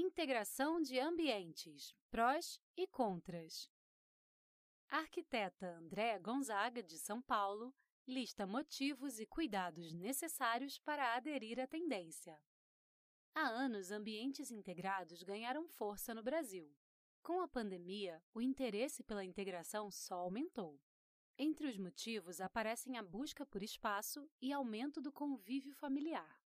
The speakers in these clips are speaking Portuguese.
Integração de ambientes, prós e contras. A arquiteta Andréa Gonzaga, de São Paulo, lista motivos e cuidados necessários para aderir à tendência. Há anos, ambientes integrados ganharam força no Brasil. Com a pandemia, o interesse pela integração só aumentou. Entre os motivos aparecem a busca por espaço e aumento do convívio familiar.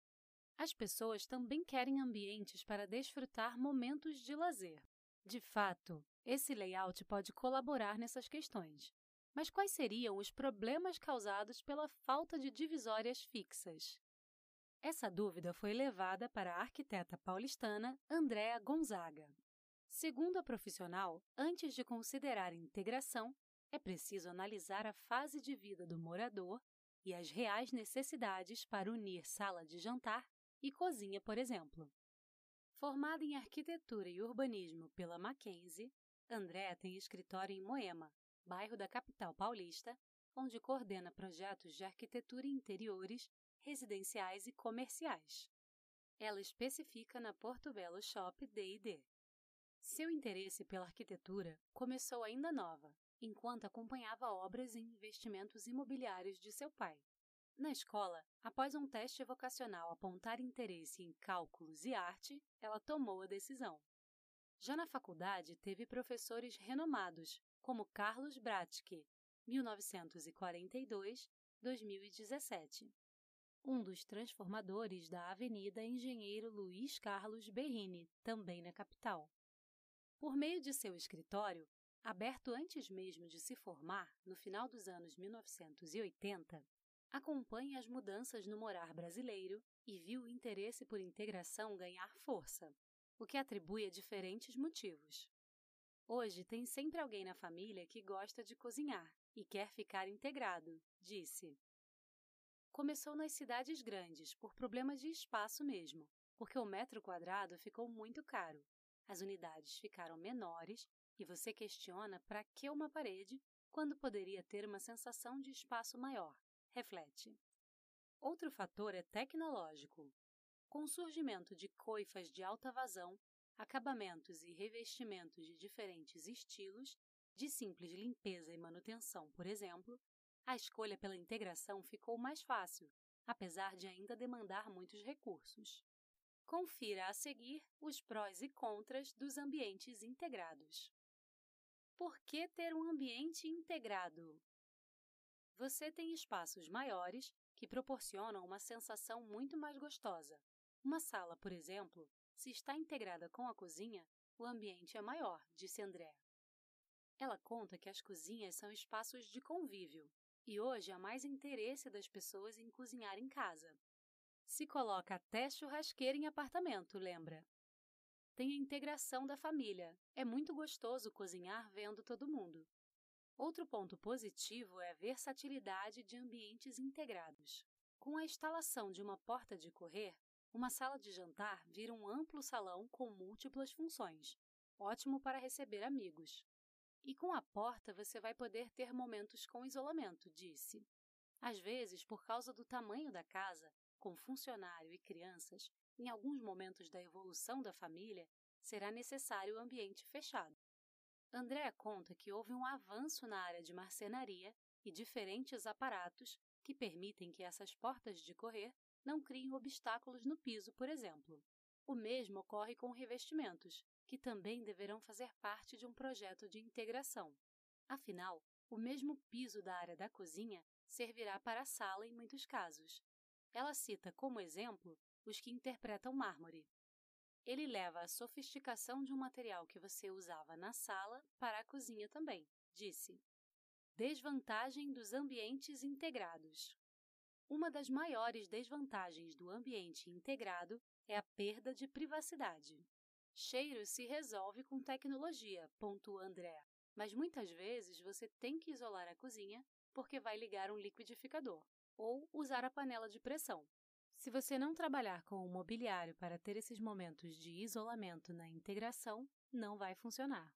As pessoas também querem ambientes para desfrutar momentos de lazer. De fato, esse layout pode colaborar nessas questões. Mas quais seriam os problemas causados pela falta de divisórias fixas? Essa dúvida foi levada para a arquiteta paulistana Andréa Gonzaga. Segundo a profissional, antes de considerar integração, é preciso analisar a fase de vida do morador e as reais necessidades para unir sala de jantar e cozinha, por exemplo. Formada em arquitetura e urbanismo pela Mackenzie, André tem escritório em Moema, bairro da capital paulista, onde coordena projetos de arquitetura interiores, residenciais e comerciais. Ela especifica na Porto Belo Shop D&D. Seu interesse pela arquitetura começou ainda nova, enquanto acompanhava obras e investimentos imobiliários de seu pai. Na escola, após um teste vocacional apontar interesse em cálculos e arte, ela tomou a decisão. Já na faculdade, teve professores renomados, como Carlos Bratke, 1942-2017. Um dos transformadores da Avenida Engenheiro Luiz Carlos Berrini, também na capital. Por meio de seu escritório, aberto antes mesmo de se formar, no final dos anos 1980, acompanha as mudanças no morar brasileiro e viu o interesse por integração ganhar força, o que atribui a diferentes motivos. Hoje tem sempre alguém na família que gosta de cozinhar e quer ficar integrado, disse. Começou nas cidades grandes, por problemas de espaço mesmo, porque o metro quadrado ficou muito caro. As unidades ficaram menores e você questiona para que uma parede quando poderia ter uma sensação de espaço maior reflete. Outro fator é tecnológico. Com o surgimento de coifas de alta vazão, acabamentos e revestimentos de diferentes estilos, de simples limpeza e manutenção, por exemplo, a escolha pela integração ficou mais fácil, apesar de ainda demandar muitos recursos. Confira a seguir os prós e contras dos ambientes integrados. Por que ter um ambiente integrado? Você tem espaços maiores que proporcionam uma sensação muito mais gostosa. Uma sala, por exemplo, se está integrada com a cozinha, o ambiente é maior, disse André. Ela conta que as cozinhas são espaços de convívio e hoje há mais interesse das pessoas em cozinhar em casa. Se coloca até churrasqueira em apartamento, lembra? Tem a integração da família. É muito gostoso cozinhar vendo todo mundo. Outro ponto positivo é a versatilidade de ambientes integrados. Com a instalação de uma porta de correr, uma sala de jantar vira um amplo salão com múltiplas funções, ótimo para receber amigos. E com a porta você vai poder ter momentos com isolamento, disse. Às vezes, por causa do tamanho da casa, com funcionário e crianças, em alguns momentos da evolução da família, será necessário o ambiente fechado. Andréa conta que houve um avanço na área de marcenaria e diferentes aparatos que permitem que essas portas de correr não criem obstáculos no piso, por exemplo. O mesmo ocorre com revestimentos, que também deverão fazer parte de um projeto de integração. Afinal, o mesmo piso da área da cozinha servirá para a sala em muitos casos. Ela cita como exemplo os que interpretam mármore. Ele leva a sofisticação de um material que você usava na sala para a cozinha também, disse. Desvantagem dos ambientes integrados. Uma das maiores desvantagens do ambiente integrado é a perda de privacidade. Cheiro se resolve com tecnologia, pontua André, mas muitas vezes você tem que isolar a cozinha porque vai ligar um liquidificador ou usar a panela de pressão. Se você não trabalhar com o mobiliário para ter esses momentos de isolamento na integração, não vai funcionar.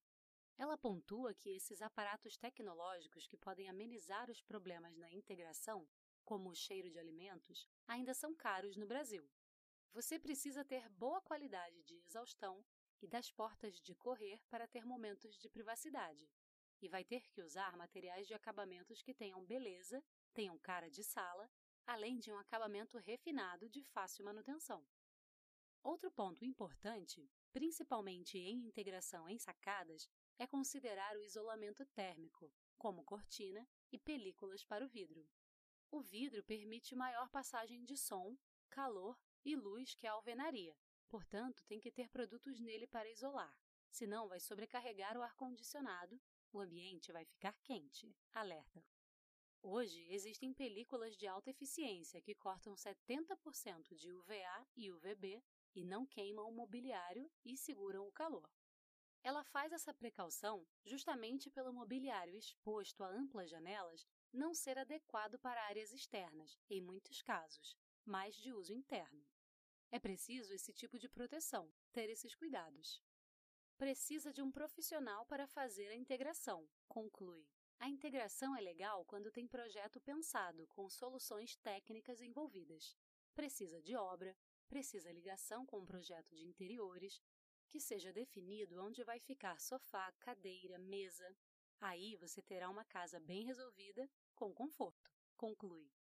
Ela pontua que esses aparatos tecnológicos que podem amenizar os problemas na integração, como o cheiro de alimentos, ainda são caros no Brasil. Você precisa ter boa qualidade de exaustão e das portas de correr para ter momentos de privacidade. E vai ter que usar materiais de acabamentos que tenham beleza, tenham cara de sala, além de um acabamento refinado de fácil manutenção. Outro ponto importante, principalmente em integração em sacadas, é considerar o isolamento térmico, como cortina e películas para o vidro. O vidro permite maior passagem de som, calor e luz que a alvenaria, portanto, tem que ter produtos nele para isolar, senão vai sobrecarregar o ar-condicionado, o ambiente vai ficar quente. Alerta! Hoje, existem películas de alta eficiência que cortam 70% de UVA e UVB e não queimam o mobiliário e seguram o calor. Ela faz essa precaução justamente pelo mobiliário exposto a amplas janelas não ser adequado para áreas externas, em muitos casos, mas de uso interno. É preciso esse tipo de proteção, ter esses cuidados. Precisa de um profissional para fazer a integração, conclui. A integração é legal quando tem projeto pensado, com soluções técnicas envolvidas. Precisa de obra, precisa ligação com o projeto de interiores, que seja definido onde vai ficar sofá, cadeira, mesa. Aí você terá uma casa bem resolvida, com conforto, conclui.